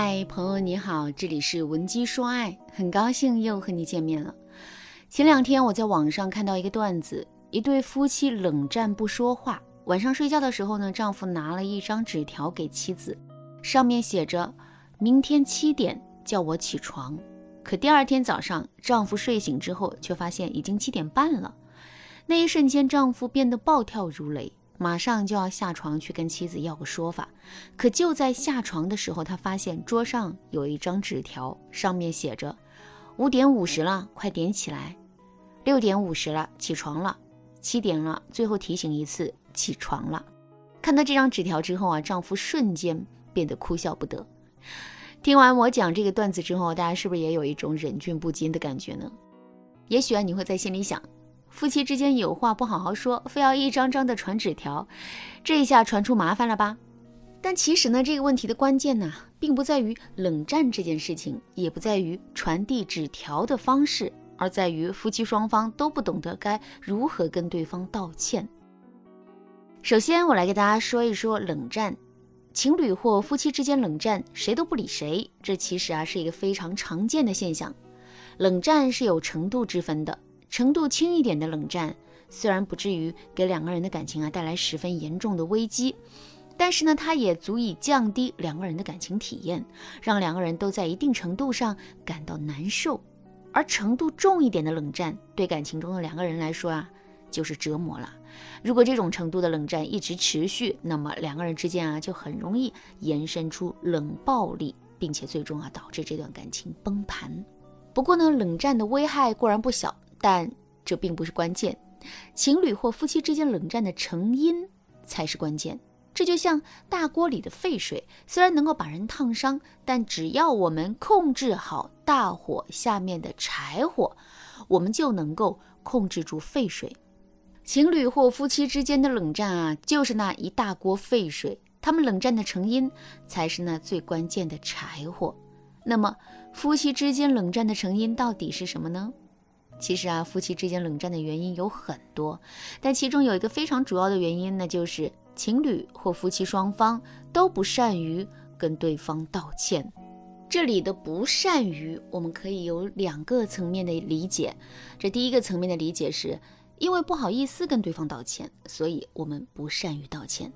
嗨，朋友你好，这里是文姬说爱，很高兴又和你见面了。前两天我在网上看到一个段子，一对夫妻冷战不说话，晚上睡觉的时候呢，丈夫拿了一张纸条给妻子，上面写着明天七点叫我起床。可第二天早上，丈夫睡醒之后，却发现已经七点半了。那一瞬间，丈夫变得暴跳如雷。马上就要下床去跟妻子要个说法，可就在下床的时候，他发现桌上有一张纸条，上面写着：“五点五十了，快点起来；六点五十了，起床了；七点了，最后提醒一次，起床了。”看到这张纸条之后啊，丈夫瞬间变得哭笑不得。听完我讲这个段子之后，大家是不是也有一种忍俊不禁的感觉呢？也许啊，你会在心里想。夫妻之间有话不好好说，非要一张张的传纸条，这一下传出麻烦了吧？但其实呢，这个问题的关键呢，并不在于冷战这件事情，也不在于传递纸条的方式，而在于夫妻双方都不懂得该如何跟对方道歉。首先，我来给大家说一说冷战，情侣或夫妻之间冷战，谁都不理谁，这其实啊是一个非常常见的现象。冷战是有程度之分的。程度轻一点的冷战，虽然不至于给两个人的感情啊带来十分严重的危机，但是呢，它也足以降低两个人的感情体验，让两个人都在一定程度上感到难受。而程度重一点的冷战，对感情中的两个人来说啊，就是折磨了。如果这种程度的冷战一直持续，那么两个人之间啊，就很容易延伸出冷暴力，并且最终啊导致这段感情崩盘。不过呢，冷战的危害固然不小。但这并不是关键，情侣或夫妻之间冷战的成因才是关键。这就像大锅里的沸水，虽然能够把人烫伤，但只要我们控制好大火下面的柴火，我们就能够控制住沸水。情侣或夫妻之间的冷战啊，就是那一大锅沸水，他们冷战的成因才是那最关键的柴火。那么，夫妻之间冷战的成因到底是什么呢？其实啊，夫妻之间冷战的原因有很多，但其中有一个非常主要的原因，那就是情侣或夫妻双方都不善于跟对方道歉。这里的不善于，我们可以有两个层面的理解。这第一个层面的理解是，因为不好意思跟对方道歉，所以我们不善于道歉。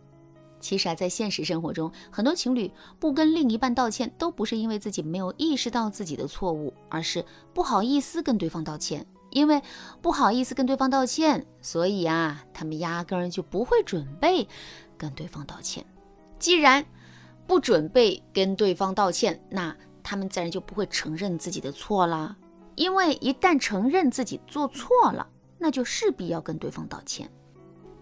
其实啊，在现实生活中，很多情侣不跟另一半道歉，都不是因为自己没有意识到自己的错误，而是不好意思跟对方道歉。因为不好意思跟对方道歉，所以啊，他们压根儿就不会准备跟对方道歉。既然不准备跟对方道歉，那他们自然就不会承认自己的错啦。因为一旦承认自己做错了，那就势必要跟对方道歉。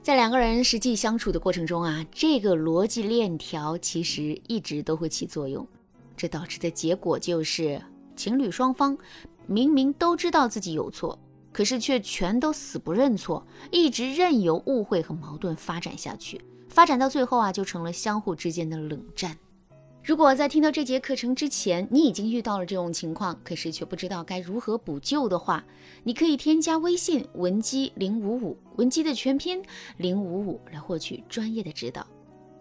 在两个人实际相处的过程中啊，这个逻辑链条其实一直都会起作用，这导致的结果就是情侣双方。明明都知道自己有错，可是却全都死不认错，一直任由误会和矛盾发展下去，发展到最后啊，就成了相互之间的冷战。如果在听到这节课程之前，你已经遇到了这种情况，可是却不知道该如何补救的话，你可以添加微信文姬零五五，文姬的全拼零五五，来获取专业的指导。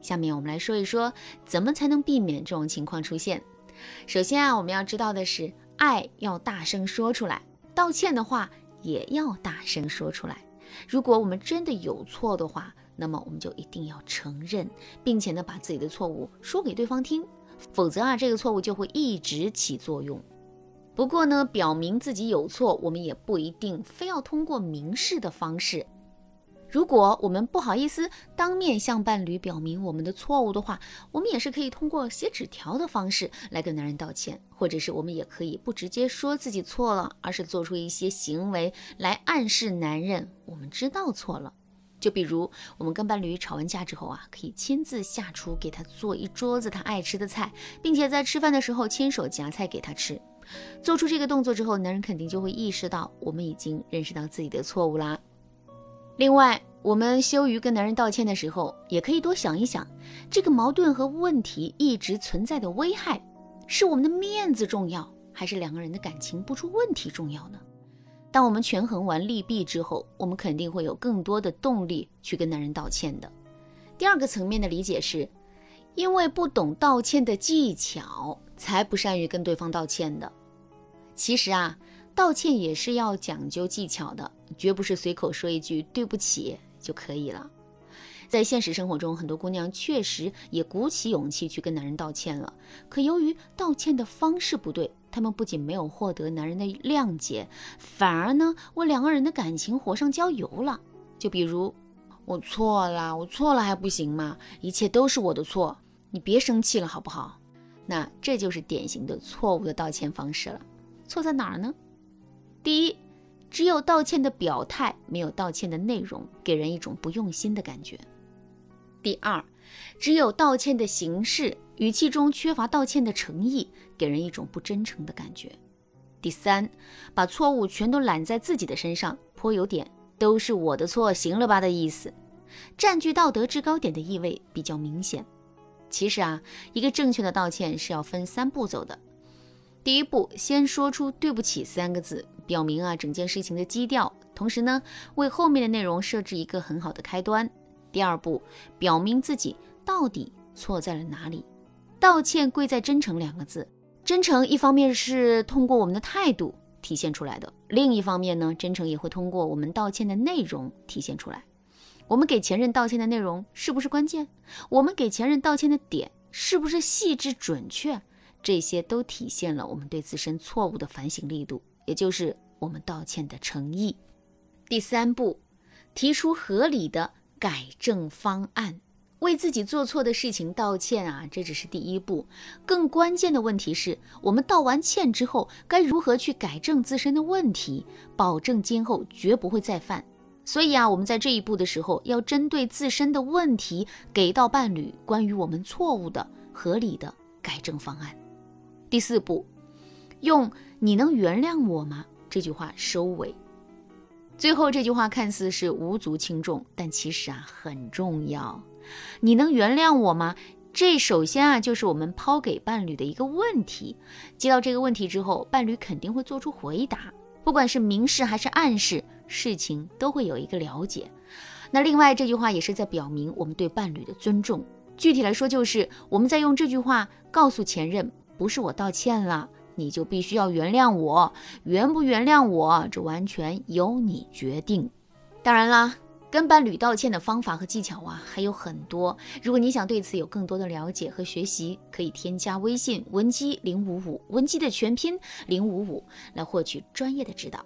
下面我们来说一说，怎么才能避免这种情况出现。首先啊，我们要知道的是。爱要大声说出来，道歉的话也要大声说出来。如果我们真的有错的话，那么我们就一定要承认，并且呢把自己的错误说给对方听，否则啊这个错误就会一直起作用。不过呢，表明自己有错，我们也不一定非要通过明示的方式。如果我们不好意思当面向伴侣表明我们的错误的话，我们也是可以通过写纸条的方式来跟男人道歉，或者是我们也可以不直接说自己错了，而是做出一些行为来暗示男人我们知道错了。就比如我们跟伴侣吵完架之后啊，可以亲自下厨给他做一桌子他爱吃的菜，并且在吃饭的时候亲手夹菜给他吃。做出这个动作之后，男人肯定就会意识到我们已经认识到自己的错误啦。另外，我们羞于跟男人道歉的时候，也可以多想一想，这个矛盾和问题一直存在的危害，是我们的面子重要，还是两个人的感情不出问题重要呢？当我们权衡完利弊之后，我们肯定会有更多的动力去跟男人道歉的。第二个层面的理解是，因为不懂道歉的技巧，才不善于跟对方道歉的。其实啊，道歉也是要讲究技巧的，绝不是随口说一句对不起就可以了。在现实生活中，很多姑娘确实也鼓起勇气去跟男人道歉了，可由于道歉的方式不对，她们不仅没有获得男人的谅解，反而呢为两个人的感情火上浇油了。就比如，我错了，我错了还不行吗？一切都是我的错，你别生气了好不好？那这就是典型的错误的道歉方式了。错在哪儿呢？第一，只有道歉的表态，没有道歉的内容，给人一种不用心的感觉。第二，只有道歉的形式，语气中缺乏道歉的诚意，给人一种不真诚的感觉。第三，把错误全都揽在自己的身上，颇有点都是我的错，行了吧的意思，占据道德制高点的意味比较明显。其实啊，一个正确的道歉是要分三步走的。第一步，先说出对不起三个字，表明啊整件事情的基调，同时呢，为后面的内容设置一个很好的开端。第二步，表明自己到底错在了哪里。道歉贵在真诚两个字。真诚一方面是通过我们的态度体现出来的，另一方面呢，真诚也会通过我们道歉的内容体现出来。我们给前任道歉的内容是不是关键？我们给前任道歉的点是不是细致准确？这些都体现了我们对自身错误的反省力度，也就是我们道歉的诚意。第三步，提出合理的。改正方案，为自己做错的事情道歉啊，这只是第一步。更关键的问题是我们道完歉之后，该如何去改正自身的问题，保证今后绝不会再犯。所以啊，我们在这一步的时候，要针对自身的问题，给到伴侣关于我们错误的合理的改正方案。第四步，用“你能原谅我吗”这句话收尾。最后这句话看似是无足轻重，但其实啊很重要。你能原谅我吗？这首先啊就是我们抛给伴侣的一个问题。接到这个问题之后，伴侣肯定会做出回答，不管是明示还是暗示，事情都会有一个了解。那另外这句话也是在表明我们对伴侣的尊重。具体来说，就是我们在用这句话告诉前任，不是我道歉了。你就必须要原谅我，原不原谅我，这完全由你决定。当然啦，跟伴侣道歉的方法和技巧啊还有很多。如果你想对此有更多的了解和学习，可以添加微信文姬零五五，文姬的全拼零五五，来获取专业的指导。